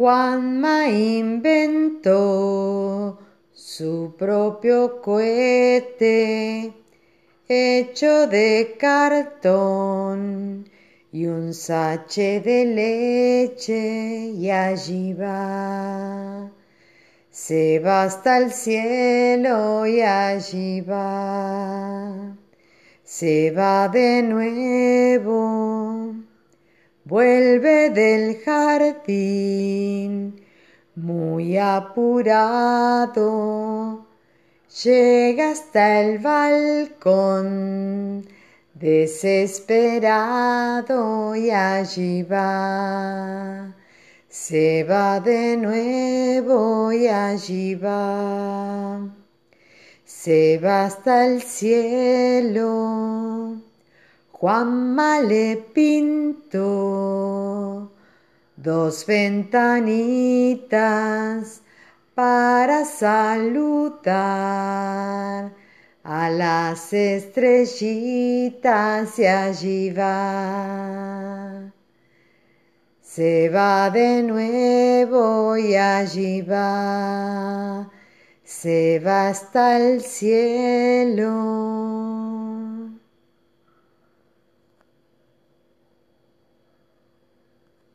Juanma inventó su propio cohete hecho de cartón y un sache de leche y allí va. Se va hasta el cielo y allí va. Se va de nuevo. Vuelve del jardín muy apurado. Llega hasta el balcón desesperado y allí va. Se va de nuevo y allí va. Se va hasta el cielo. Juanma le pintó dos ventanitas para saludar a las estrellitas y allí va. Se va de nuevo y allí va. Se va hasta el cielo.